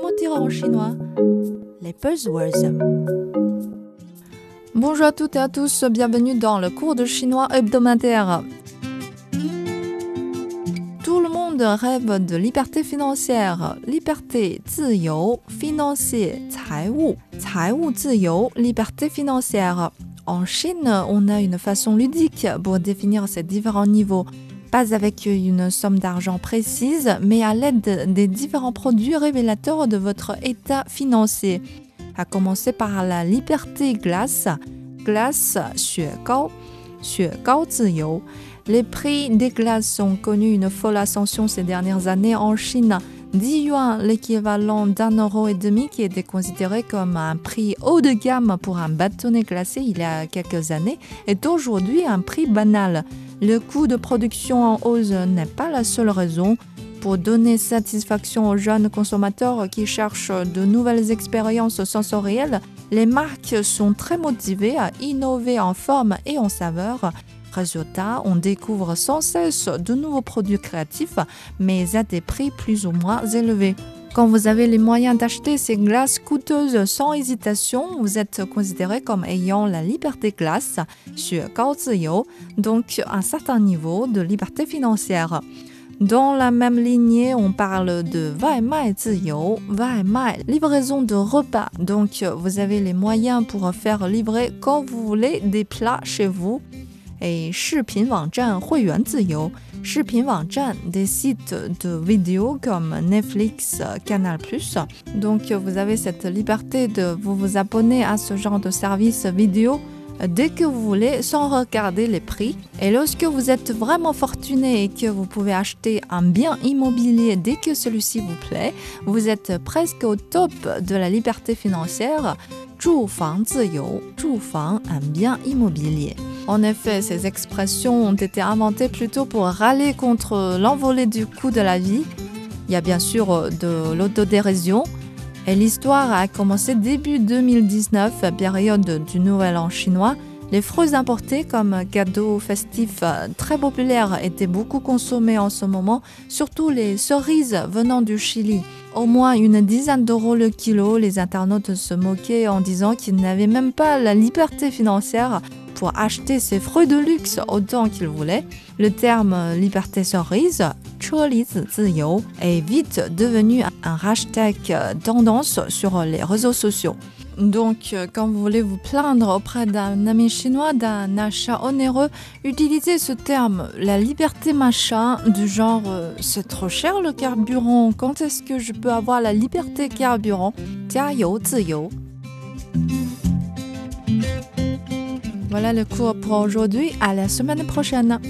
comment dire en chinois Les buzzwords. Bonjour à toutes et à tous, bienvenue dans le cours de chinois hebdomadaire. Tout le monde rêve de liberté financière, liberté ziyou, financier, wu, wu liberté financière. En Chine, on a une façon ludique pour définir ces différents niveaux pas avec une somme d'argent précise, mais à l'aide des différents produits révélateurs de votre état financier. À commencer par la liberté glace, glace 雪糕,雪糕自由. Les prix des glaces ont connu une folle ascension ces dernières années en Chine. 10 yuan, l'équivalent d'un euro et demi, qui était considéré comme un prix haut de gamme pour un bâtonnet glacé il y a quelques années, est aujourd'hui un prix banal. Le coût de production en hausse n'est pas la seule raison. Pour donner satisfaction aux jeunes consommateurs qui cherchent de nouvelles expériences sensorielles, les marques sont très motivées à innover en forme et en saveur. Résultat, on découvre sans cesse de nouveaux produits créatifs, mais à des prix plus ou moins élevés. Quand vous avez les moyens d'acheter ces glaces coûteuses sans hésitation, vous êtes considéré comme ayant la liberté glace, donc un certain niveau de liberté financière. Dans la même lignée, on parle de Vaimai Vaimai, livraison de repas. Donc, vous avez les moyens pour faire livrer quand vous voulez des plats chez vous. Et 视频网站会员自由。视频网站 des sites de vidéos comme Netflix, Canal+. Donc vous avez cette liberté de vous, vous abonner à ce genre de service vidéo dès que vous voulez sans regarder les prix. Et lorsque vous êtes vraiment fortuné et que vous pouvez acheter un bien immobilier dès que celui-ci vous plaît, vous êtes presque au top de la liberté financière. 住房自由，住房 un bien immobilier. En effet, ces expressions ont été inventées plutôt pour râler contre l'envolée du coût de la vie. Il y a bien sûr de l'autodérision. Et l'histoire a commencé début 2019, période du Nouvel An chinois. Les fruits importés comme cadeaux festifs très populaires étaient beaucoup consommés en ce moment, surtout les cerises venant du Chili. Au moins une dizaine d'euros le kilo, les internautes se moquaient en disant qu'ils n'avaient même pas la liberté financière pour acheter ces fruits de luxe autant qu'ils voulaient. Le terme liberté cerise, 车厘子自由, est vite devenu un hashtag tendance sur les réseaux sociaux. Donc, euh, quand vous voulez vous plaindre auprès d'un ami chinois d'un achat onéreux, utilisez ce terme, la liberté machin, du genre euh, c'est trop cher le carburant, quand est-ce que je peux avoir la liberté carburant voilà le cours pour aujourd'hui, à la semaine prochaine.